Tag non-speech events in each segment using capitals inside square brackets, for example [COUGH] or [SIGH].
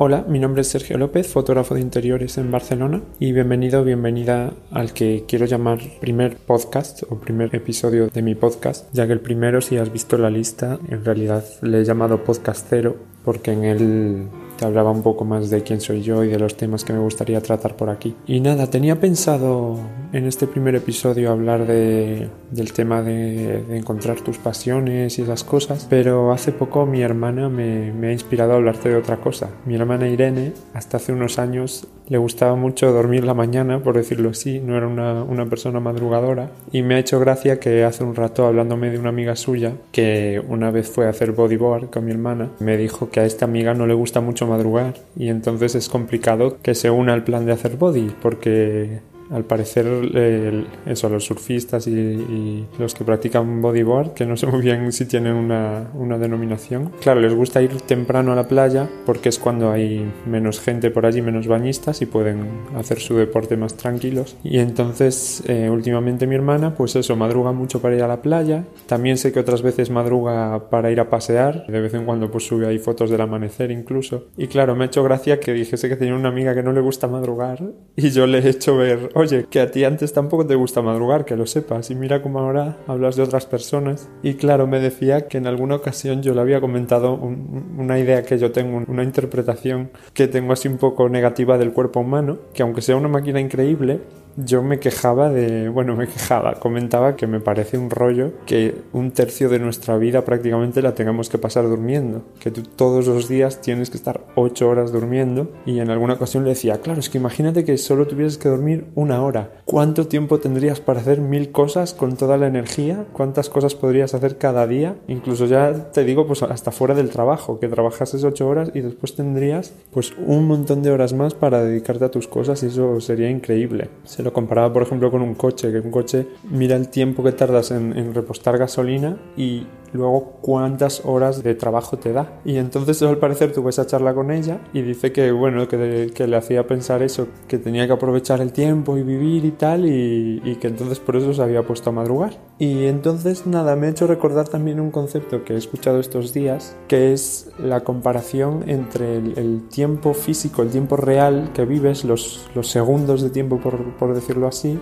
Hola, mi nombre es Sergio López, fotógrafo de interiores en Barcelona y bienvenido, bienvenida al que quiero llamar primer podcast o primer episodio de mi podcast, ya que el primero, si has visto la lista, en realidad le he llamado podcast cero porque en él te hablaba un poco más de quién soy yo y de los temas que me gustaría tratar por aquí. Y nada, tenía pensado en este primer episodio hablar de, del tema de, encontrar tus pasiones y esas cosas, pero hace poco mi hermana me, me ha inspirado a hablarte de otra cosa. Mi hermana Irene, hasta hace unos años, le gustaba mucho dormir la mañana, por decirlo así, no era una, una, persona madrugadora y me ha hecho gracia que hace un rato hablándome de una amiga suya que una vez fue a hacer bodyboard con mi hermana, me dijo que a esta amiga no le gusta mucho madrugar y entonces es complicado que se una al plan de hacer body porque al parecer eso, los surfistas y, los que practican bodyboard, que no sé muy bien si tienen una, una, denominación, claro, les gusta ir temprano a la playa porque es cuando hay menos gente por allí, menos bañistas y pueden hacer su deporte más tranquilos. Y entonces eh, últimamente mi hermana, pues eso, madruga mucho para ir a la playa. También sé que otras veces madruga para ir a pasear. De vez en cuando pues sube ahí fotos del amanecer incluso. Y claro, me ha hecho gracia que dijese que tenía una amiga que no le gusta madrugar y yo le he hecho ver oye, que a ti antes tampoco te gusta madrugar, que lo sepas, y mira cómo ahora hablas de otras personas. Y claro, me decía que en alguna ocasión yo le había comentado una idea que yo tengo, una interpretación que tengo así un poco negativa del cuerpo humano, que aunque sea una máquina increíble, yo me quejaba de, bueno, me quejaba, comentaba que me parece un rollo que un tercio de nuestra vida prácticamente la tengamos que pasar durmiendo, que tú todos los días tienes que estar ocho horas durmiendo y en alguna ocasión le decía, claro, es que imagínate que solo tuvieras que dormir una hora, ¿cuánto tiempo tendrías para hacer mil cosas con toda la energía? ¿Cuántas cosas podrías hacer cada día? Incluso ya te digo, pues hasta fuera del trabajo, que trabajases ocho horas y después tendrías pues un montón de horas más para dedicarte a tus cosas y eso sería increíble comparaba, por ejemplo, con un coche, que un coche mira el tiempo que tardas en, en repostar gasolina y luego cuántas horas de trabajo te da. Y entonces al parecer tuve esa charla con ella y dice que bueno, que, que le hacía pensar eso, que tenía que aprovechar el tiempo y vivir y tal y, que entonces por eso se había puesto a madrugar. Y entonces nada, me ha hecho recordar también un concepto que he escuchado estos días, que es la comparación entre el, tiempo físico, el tiempo real que vives, los, los segundos de tiempo por, por decirlo así,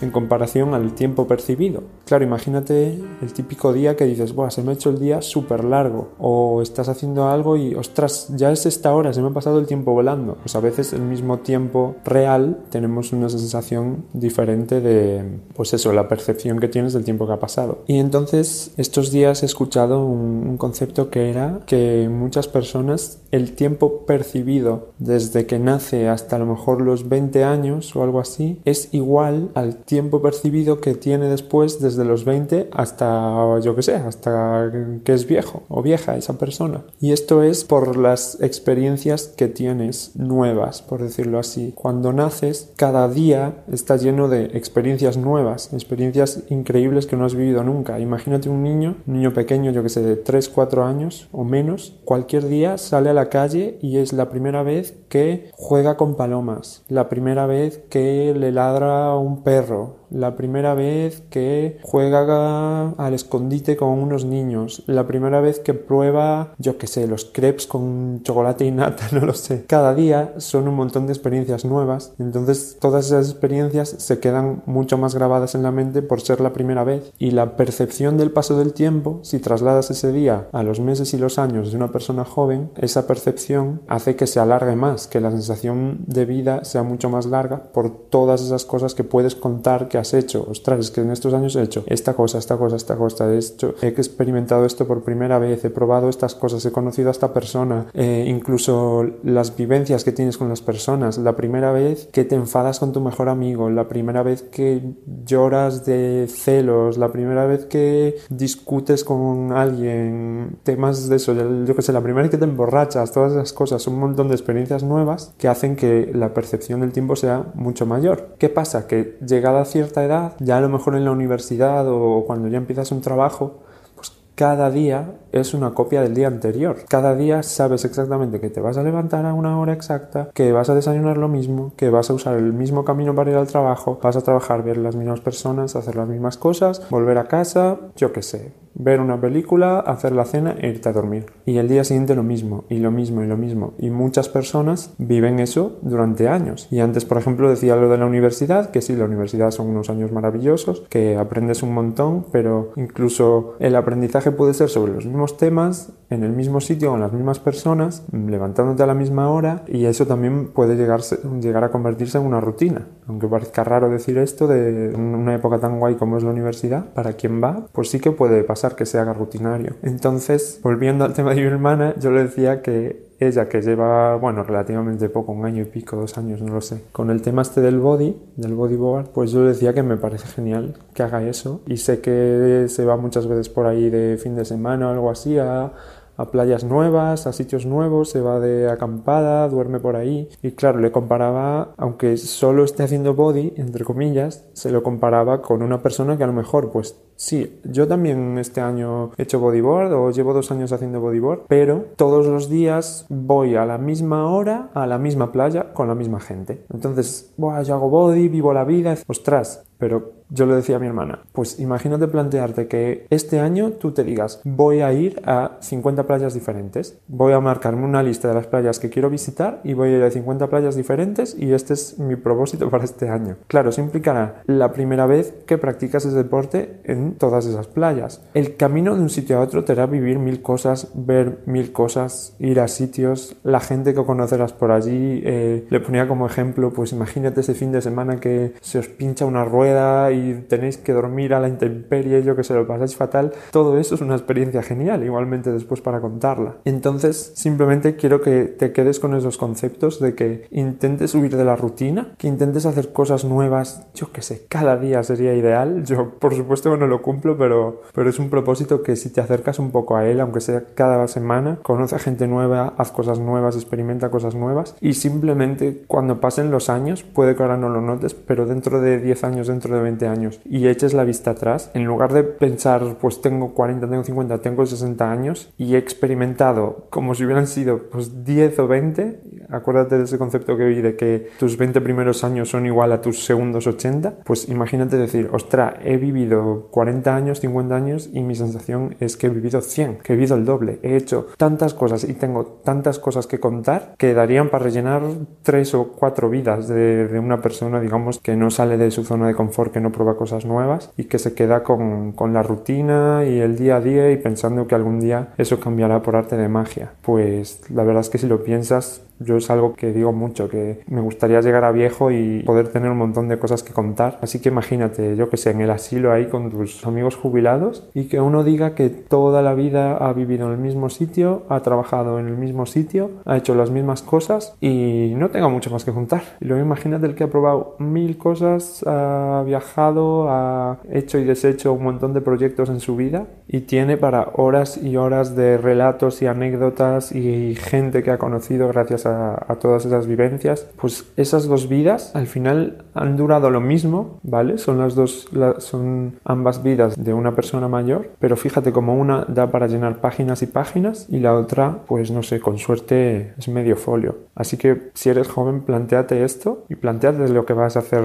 en comparación al tiempo percibido. Claro, imagínate el típico día que dices, Buah, se me ha hecho el día súper largo, o estás haciendo algo y, ostras, ya es esta hora, se me ha pasado el tiempo volando. Pues a veces el mismo tiempo real tenemos una sensación diferente de, pues eso, la percepción que tienes del tiempo que ha pasado. Y entonces estos días he escuchado un, un concepto que era que muchas personas el tiempo percibido desde que nace hasta a lo mejor los 20 años o algo así es igual al tiempo percibido que tiene después desde los 20 hasta, yo que sé, hasta que es viejo o vieja esa persona. Y esto es por las experiencias que tienes nuevas, por decirlo así. Cuando naces, cada día está lleno de experiencias nuevas, experiencias increíbles que no has vivido nunca. Imagínate un niño, un niño pequeño, yo que sé, de 3, 4 años o menos, cualquier día sale a la calle y es la primera vez que juega con palomas, la primera vez que le ladra un perro, la primera vez que juega al escondite con unos niños, la primera vez que prueba, yo qué sé, los crepes con chocolate y nata, [LAUGHS] no lo sé. Cada día son un montón de experiencias nuevas, entonces todas esas experiencias se quedan mucho más grabadas en la mente por ser la primera vez y la percepción del paso del tiempo, si trasladas ese día a los meses y los años de una persona joven, esa percepción hace que se alargue más, que la sensación de vida sea mucho más larga por todas esas cosas que puedes contar que has hecho. Ostras, es que en estos años he hecho esta cosa, esta cosa, esta cosa, he, hecho, he experimentado esto por primera vez, he probado estas cosas, he conocido a esta persona, eh, incluso las vivencias que tienes con las personas, la primera vez que te enfadas con tu mejor amigo, la primera vez que lloras de celos, la primera vez que discutes con alguien, temas de eso, yo que sé, la primera vez que te emborrachas, todas esas cosas, un montón de experiencias nuevas que hacen que la percepción del tiempo sea mucho mayor. ¿Qué pasa? Que llegada cierta edad, ya a lo mejor en la universidad o cuando ya empiezas un trabajo, pues cada día es una copia del día anterior. Cada día sabes exactamente que te vas a levantar a una hora exacta, que vas a desayunar lo mismo, que vas a usar el mismo camino para ir al trabajo, vas a trabajar, ver las mismas personas, hacer las mismas cosas, volver a casa, yo qué sé, ver una película, hacer la cena e irte a dormir. Y el día siguiente lo mismo, y lo mismo, y lo mismo. Y muchas personas viven eso durante años. Y antes, por ejemplo, decía lo de la universidad, que sí, la universidad son unos años maravillosos, que aprendes un montón, pero incluso el aprendizaje puede ser sobre los mismos temas, en el mismo sitio, con las mismas personas, levantándote a la misma hora, y eso también puede llegarse, llegar a convertirse en una rutina. Aunque parezca raro decir esto de una época tan guay como es la universidad, para quien va, pues sí que puede pasar que se haga rutinario. Entonces, volviendo al tema de mi hermana, yo le decía que ella que lleva, bueno, relativamente poco, un año y pico, dos años, no lo sé, con el tema este del body, del bodyboard, pues yo le decía que me parece genial que haga eso y sé que se va muchas veces por ahí de fin de semana o algo así a a playas nuevas, a sitios nuevos, se va de acampada, duerme por ahí. Y claro, le comparaba, aunque solo esté haciendo body, entre comillas, se lo comparaba con una persona que a lo mejor, pues sí, yo también este año he hecho bodyboard o llevo dos años haciendo bodyboard, pero todos los días voy a la misma hora, a la misma playa, con la misma gente. Entonces, Buah, yo hago body, vivo la vida, ostras, pero yo le decía a mi hermana, pues imagínate plantearte que este año tú te digas, voy a ir a 50 playas diferentes, voy a marcarme una lista de las playas que quiero visitar y voy a ir a 50 playas diferentes y este es mi propósito [LAUGHS] para este año. Claro, eso implicará la primera vez que practicas ese deporte en todas esas playas. El camino de un sitio a otro te hará vivir mil cosas, ver mil cosas, ir a sitios, la gente que conocerás por allí. Eh, le ponía como ejemplo, pues imagínate ese fin de semana que se os pincha una rueda y tenéis que dormir a la intemperie, yo que se lo pasáis fatal, todo eso es una experiencia genial, igualmente después para contarla. Entonces, simplemente quiero que te quedes con esos conceptos de que intentes huir de la rutina, que intentes hacer cosas nuevas, yo que sé, cada día sería ideal. Yo, por supuesto, no lo cumplo, pero, pero es un propósito que si te acercas un poco a él, aunque sea cada semana, conoce gente nueva, haz cosas nuevas, experimenta cosas nuevas. Y simplemente cuando pasen los años, puede que ahora no lo notes, pero dentro de 10 años, dentro de 20 años y eches la vista atrás, en lugar de pensar, pues tengo 40, tengo 50, tengo 60 años y he experimentado como si hubieran sido pues 10 o 20, acuérdate de ese concepto que vi de que tus 20 primeros años son igual a tus segundos 80, pues imagínate decir, ostra, he vivido 40 años, 50 años y mi sensación es que he vivido 100, que he vivido el doble, he hecho tantas cosas y tengo tantas cosas que contar que darían para rellenar tres o cuatro vidas de, de una persona, digamos, que no sale de su zona de confort, que no prueba cosas nuevas y que se queda con, con la rutina y el día a día y pensando que algún día eso cambiará por arte de magia. Pues la verdad es que si lo piensas, yo es algo que digo mucho, que me gustaría llegar a viejo y poder tener un montón de cosas que contar. Así que imagínate, yo que sé, en el asilo ahí con tus amigos jubilados y que uno diga que toda la vida ha vivido en el mismo sitio, ha trabajado en el mismo sitio, ha hecho las mismas cosas y no tenga mucho más que contar. Y luego imagínate el que ha probado mil cosas, ha viajado, ha hecho y deshecho un montón de proyectos en su vida y tiene para horas y horas de relatos y anécdotas y gente que ha conocido gracias a a, todas esas vivencias, pues esas dos vidas al final han durado lo mismo, ¿vale? Son las dos, son ambas vidas de una persona mayor, pero fíjate como una da para llenar páginas y páginas y la otra, pues no sé, con suerte es medio folio. Así que si eres joven, planteate esto y planteate lo que vas a hacer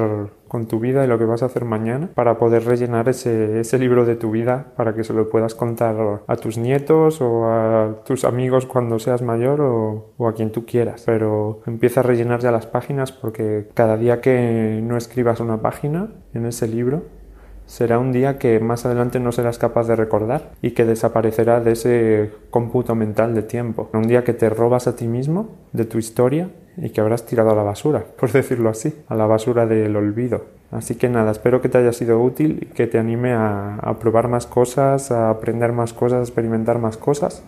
con tu vida y lo que vas a hacer mañana para poder rellenar ese, ese libro de tu vida para que se lo puedas contar a tus nietos o a tus amigos cuando seas mayor o, o a quien tú quieras. Pero empieza a rellenar ya las páginas porque cada día que no escribas una página en ese libro, será un día que más adelante no serás capaz de recordar y que desaparecerá de ese cómputo mental de tiempo. Un día que te robas a ti mismo de tu historia y que habrás tirado a la basura, [LAUGHS] por decirlo así, a la basura del olvido. Así que nada, espero que te haya sido útil y que te anime a, probar más cosas, a aprender más cosas, a experimentar más cosas.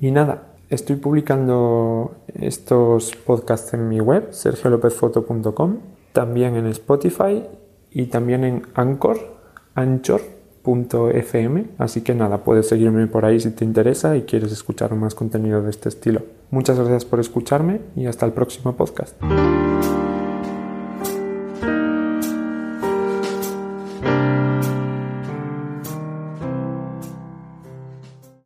Y nada, estoy publicando estos podcasts en mi web, sergiolopezfoto.com, también en Spotify y también en Anchor, anchor.fm. Así que nada, puedes seguirme por ahí si te interesa y quieres escuchar más contenido de este estilo. Muchas gracias por escucharme y hasta el próximo podcast.